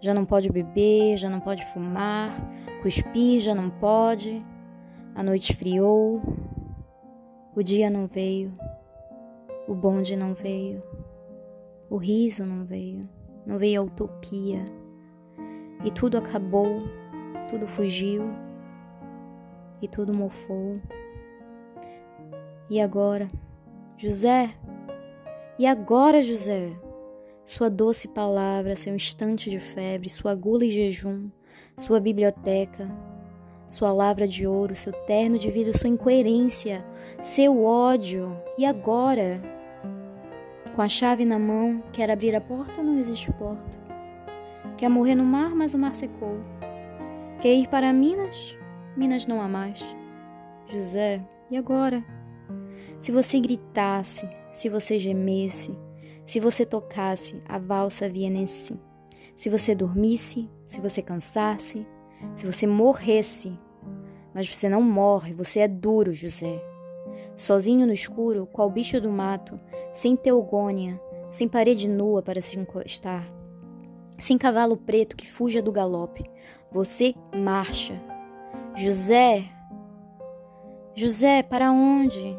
já não pode beber, já não pode fumar, cuspir já não pode. A noite esfriou, o dia não veio, o bonde não veio, o riso não veio, não veio a utopia. E tudo acabou, tudo fugiu, e tudo mofou. E agora, José? E agora, José? Sua doce palavra, seu instante de febre, sua gula e jejum, sua biblioteca, sua lavra de ouro, seu terno de vidro, sua incoerência, seu ódio. E agora? Com a chave na mão, quer abrir a porta, não existe porta. Quer morrer no mar, mas o mar secou. Quer ir para Minas? Minas não há mais. José, e agora? Se você gritasse, se você gemesse, se você tocasse a valsa vienense, se você dormisse, se você cansasse, se você morresse. Mas você não morre, você é duro, José. Sozinho no escuro, qual bicho do mato, sem teogônia, sem parede nua para se encostar, sem cavalo preto que fuja do galope, você marcha. José! José, para onde?